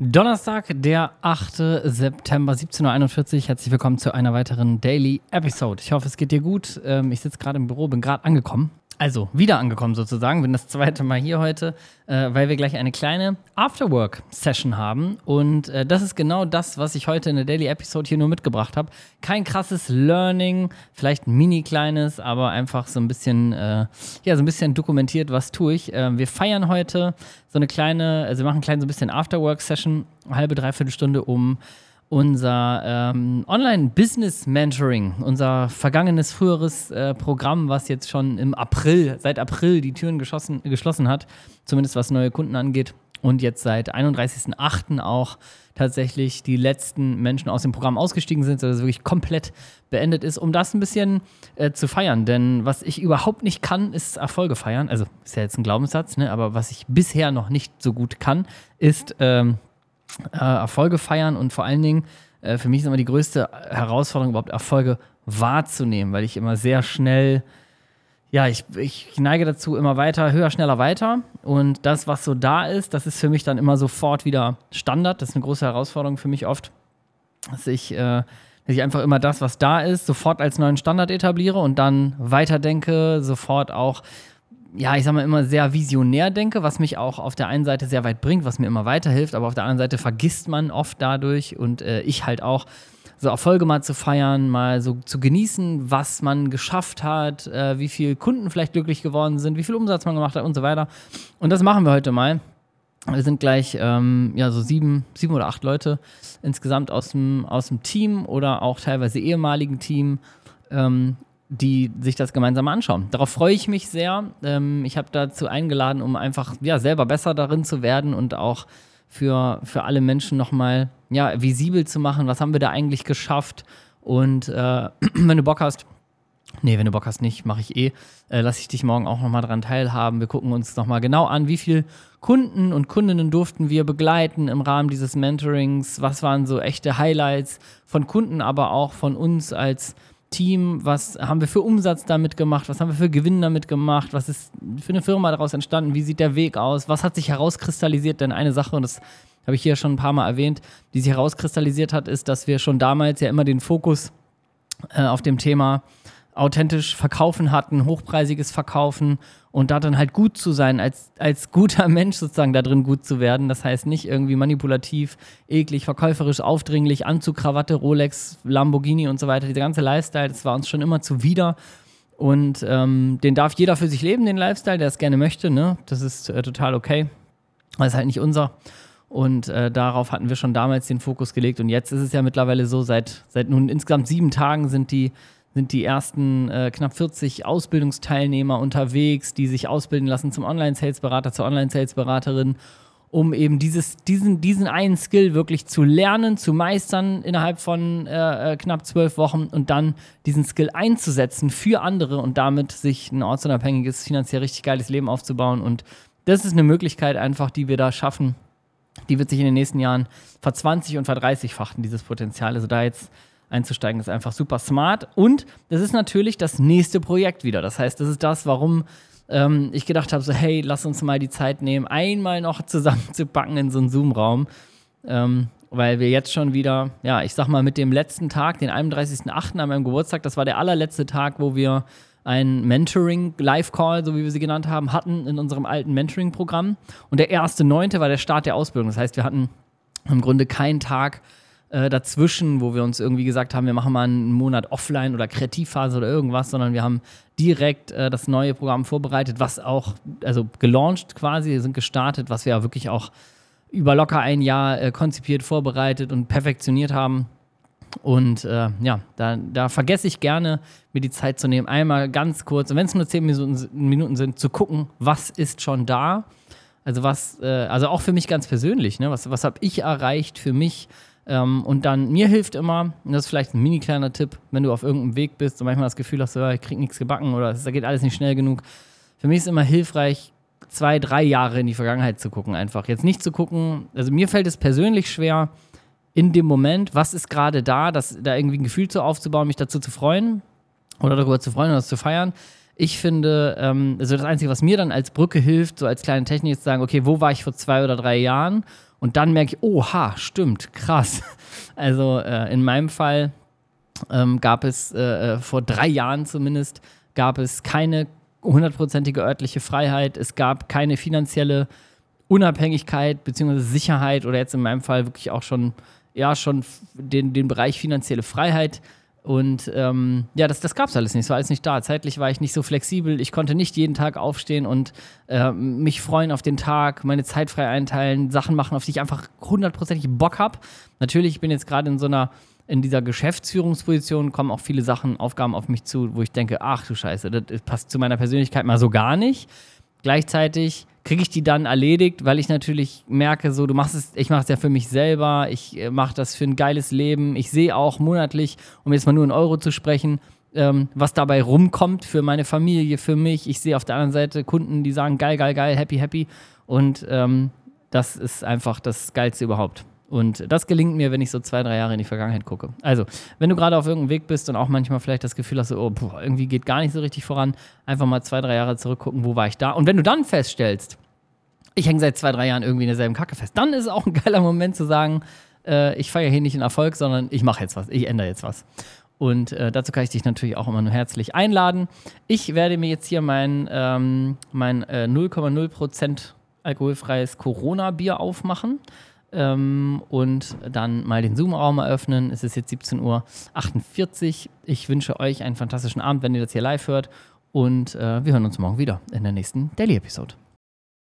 Donnerstag, der 8. September, 17.41 Uhr. Herzlich willkommen zu einer weiteren Daily Episode. Ich hoffe, es geht dir gut. Ähm, ich sitze gerade im Büro, bin gerade angekommen. Also, wieder angekommen sozusagen, bin das zweite Mal hier heute, äh, weil wir gleich eine kleine Afterwork-Session haben. Und äh, das ist genau das, was ich heute in der Daily Episode hier nur mitgebracht habe. Kein krasses Learning, vielleicht ein mini kleines, aber einfach so ein bisschen, äh, ja, so ein bisschen dokumentiert, was tue ich. Äh, wir feiern heute so eine kleine, also wir machen klein so ein bisschen Afterwork-Session, halbe, dreiviertel Stunde, um unser ähm, Online-Business-Mentoring, unser vergangenes, früheres äh, Programm, was jetzt schon im April, seit April die Türen geschossen, geschlossen hat, zumindest was neue Kunden angeht. Und jetzt seit 31.08. auch tatsächlich die letzten Menschen aus dem Programm ausgestiegen sind, sodass es wirklich komplett beendet ist, um das ein bisschen äh, zu feiern. Denn was ich überhaupt nicht kann, ist Erfolge feiern. Also ist ja jetzt ein Glaubenssatz, ne? aber was ich bisher noch nicht so gut kann, ist ähm, äh, Erfolge feiern und vor allen Dingen, äh, für mich ist immer die größte Herausforderung, überhaupt Erfolge wahrzunehmen, weil ich immer sehr schnell, ja, ich, ich neige dazu immer weiter, höher, schneller, weiter. Und das, was so da ist, das ist für mich dann immer sofort wieder Standard. Das ist eine große Herausforderung für mich oft, dass ich, äh, dass ich einfach immer das, was da ist, sofort als neuen Standard etabliere und dann weiterdenke, sofort auch ja, ich sag mal, immer sehr visionär denke, was mich auch auf der einen Seite sehr weit bringt, was mir immer weiterhilft, aber auf der anderen Seite vergisst man oft dadurch und äh, ich halt auch so Erfolge mal zu feiern, mal so zu genießen, was man geschafft hat, äh, wie viele Kunden vielleicht glücklich geworden sind, wie viel Umsatz man gemacht hat und so weiter. Und das machen wir heute mal. Wir sind gleich ähm, ja, so sieben, sieben oder acht Leute insgesamt aus dem, aus dem Team oder auch teilweise ehemaligen Team. Ähm, die sich das gemeinsam anschauen. Darauf freue ich mich sehr. Ähm, ich habe dazu eingeladen, um einfach ja, selber besser darin zu werden und auch für, für alle Menschen nochmal ja, visibel zu machen, was haben wir da eigentlich geschafft. Und äh, wenn du Bock hast, nee, wenn du Bock hast nicht, mache ich eh, äh, lasse ich dich morgen auch nochmal dran teilhaben. Wir gucken uns nochmal genau an, wie viele Kunden und Kundinnen durften wir begleiten im Rahmen dieses Mentorings, was waren so echte Highlights von Kunden, aber auch von uns als Team, was haben wir für Umsatz damit gemacht, was haben wir für Gewinn damit gemacht, was ist für eine Firma daraus entstanden, wie sieht der Weg aus, was hat sich herauskristallisiert, denn eine Sache, und das habe ich hier schon ein paar Mal erwähnt, die sich herauskristallisiert hat, ist, dass wir schon damals ja immer den Fokus äh, auf dem Thema authentisch verkaufen hatten, hochpreisiges Verkaufen und da dann halt gut zu sein, als, als guter Mensch sozusagen da drin gut zu werden. Das heißt nicht irgendwie manipulativ, eklig, verkäuferisch, aufdringlich, Anzug, Krawatte, Rolex, Lamborghini und so weiter. Dieser ganze Lifestyle, das war uns schon immer zuwider. Und ähm, den darf jeder für sich leben, den Lifestyle, der es gerne möchte. Ne? Das ist äh, total okay. Das ist halt nicht unser. Und äh, darauf hatten wir schon damals den Fokus gelegt. Und jetzt ist es ja mittlerweile so, seit, seit nun insgesamt sieben Tagen sind die sind die ersten äh, knapp 40 Ausbildungsteilnehmer unterwegs, die sich ausbilden lassen zum Online-Sales-Berater, zur Online-Sales-Beraterin, um eben dieses, diesen, diesen einen Skill wirklich zu lernen, zu meistern innerhalb von äh, äh, knapp zwölf Wochen und dann diesen Skill einzusetzen für andere und damit sich ein ortsunabhängiges, finanziell richtig geiles Leben aufzubauen. Und das ist eine Möglichkeit einfach, die wir da schaffen. Die wird sich in den nächsten Jahren verzwanzig und verdreißigfachen, dieses Potenzial. Also da jetzt einzusteigen, ist einfach super smart. Und das ist natürlich das nächste Projekt wieder. Das heißt, das ist das, warum ähm, ich gedacht habe, so hey, lass uns mal die Zeit nehmen, einmal noch zusammenzupacken in so einen Zoom-Raum. Ähm, weil wir jetzt schon wieder, ja, ich sag mal, mit dem letzten Tag, den 31.08. an meinem Geburtstag, das war der allerletzte Tag, wo wir ein Mentoring-Live-Call, so wie wir sie genannt haben, hatten in unserem alten Mentoring-Programm. Und der 1.9. war der Start der Ausbildung. Das heißt, wir hatten im Grunde keinen Tag äh, dazwischen, wo wir uns irgendwie gesagt haben, wir machen mal einen Monat offline oder Kreativphase oder irgendwas, sondern wir haben direkt äh, das neue Programm vorbereitet, was auch, also gelauncht quasi, sind gestartet, was wir ja wirklich auch über locker ein Jahr äh, konzipiert, vorbereitet und perfektioniert haben. Und äh, ja, da, da, vergesse ich gerne, mir die Zeit zu nehmen, einmal ganz kurz, wenn es nur zehn Minuten, Minuten, sind, zu gucken, was ist schon da. Also was, äh, also auch für mich ganz persönlich, ne? was, was habe ich erreicht für mich, ähm, und dann, mir hilft immer, und das ist vielleicht ein mini kleiner Tipp, wenn du auf irgendeinem Weg bist und manchmal das Gefühl hast, ich krieg nichts gebacken oder es geht alles nicht schnell genug. Für mich ist immer hilfreich, zwei, drei Jahre in die Vergangenheit zu gucken, einfach. Jetzt nicht zu gucken, also mir fällt es persönlich schwer, in dem Moment, was ist gerade da, das, da irgendwie ein Gefühl zu aufzubauen, mich dazu zu freuen oder darüber zu freuen oder das zu feiern. Ich finde, ähm, also das Einzige, was mir dann als Brücke hilft, so als kleine Technik, ist zu sagen, okay, wo war ich vor zwei oder drei Jahren Und dann merke ich, oha, stimmt, krass. Also äh, in meinem Fall ähm, gab es äh, äh vor drei Jahren zumindest, gab es keine hundertprozentige örtliche Freiheit, es gab keine finanzielle Unabhängigkeit bzw. Sicherheit oder jetzt in meinem Fall wirklich auch schon, ja, schon den, den Bereich finanzielle Freiheit. Und ähm, ja, das, das gab es alles nicht. Es war alles nicht da. Zeitlich war ich nicht so flexibel. Ich konnte nicht jeden Tag aufstehen und äh, mich freuen auf den Tag, meine Zeit frei einteilen, Sachen machen, auf die ich einfach hundertprozentig Bock habe. Natürlich, ich bin jetzt gerade in so einer, in dieser Geschäftsführungsposition, kommen auch viele Sachen, Aufgaben auf mich zu, wo ich denke, ach du Scheiße, das passt zu meiner Persönlichkeit mal so gar nicht. Gleichzeitig kriege ich die dann erledigt, weil ich natürlich merke, so du machst es, ich mache es ja für mich selber, ich äh, mache das für ein geiles Leben. Ich sehe auch monatlich, um jetzt mal nur in Euro zu sprechen, ähm, was dabei rumkommt für meine Familie, für mich. Ich sehe auf der anderen Seite Kunden, die sagen geil, geil, geil, happy, happy. Und ähm, das ist einfach das Geilste überhaupt. Und das gelingt mir, wenn ich so zwei, drei Jahre in die Vergangenheit gucke. Also, wenn du gerade auf irgendeinem Weg bist und auch manchmal vielleicht das Gefühl hast, oh, puh, irgendwie geht gar nicht so richtig voran, einfach mal zwei, drei Jahre zurückgucken, wo war ich da? Und wenn du dann feststellst, ich hänge seit zwei, drei Jahren irgendwie in derselben Kacke fest, dann ist es auch ein geiler Moment zu sagen, äh, ich feiere hier nicht einen Erfolg, sondern ich mache jetzt was, ich ändere jetzt was. Und äh, dazu kann ich dich natürlich auch immer nur herzlich einladen. Ich werde mir jetzt hier mein, ähm, mein äh, 0,0% alkoholfreies Corona-Bier aufmachen ähm, und dann mal den Zoom-Raum eröffnen. Es ist jetzt 17.48 Uhr. Ich wünsche euch einen fantastischen Abend, wenn ihr das hier live hört. Und äh, wir hören uns morgen wieder in der nächsten Daily-Episode.